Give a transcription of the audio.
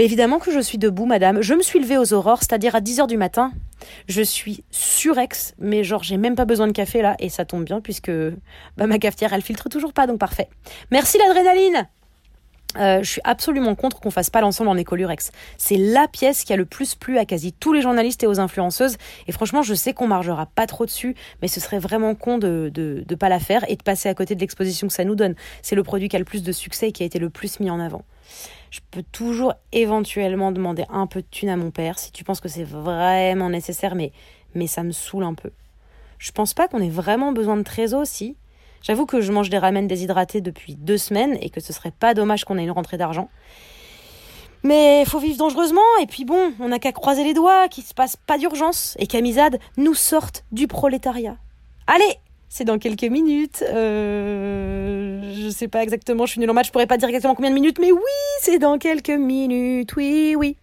Mais évidemment que je suis debout, madame. Je me suis levée aux aurores, c'est-à-dire à 10 heures du matin. Je suis surex, mais genre j'ai même pas besoin de café là, et ça tombe bien puisque bah, ma cafetière elle filtre toujours pas, donc parfait. Merci l'adrénaline euh, je suis absolument contre qu'on fasse pas l'ensemble en écolurex. C'est la pièce qui a le plus plu à quasi tous les journalistes et aux influenceuses. Et franchement, je sais qu'on margera pas trop dessus, mais ce serait vraiment con de, de, de pas la faire et de passer à côté de l'exposition que ça nous donne. C'est le produit qui a le plus de succès et qui a été le plus mis en avant. Je peux toujours éventuellement demander un peu de thune à mon père si tu penses que c'est vraiment nécessaire, mais, mais ça me saoule un peu. Je pense pas qu'on ait vraiment besoin de trésor aussi. J'avoue que je mange des ramen déshydratés depuis deux semaines et que ce serait pas dommage qu'on ait une rentrée d'argent. Mais faut vivre dangereusement, et puis bon, on n'a qu'à croiser les doigts, qu'il se passe pas d'urgence, et qu'Amizade nous sorte du prolétariat. Allez, c'est dans quelques minutes. Euh, je sais pas exactement, je suis nulle en match, je pourrais pas dire exactement combien de minutes, mais oui, c'est dans quelques minutes, oui, oui.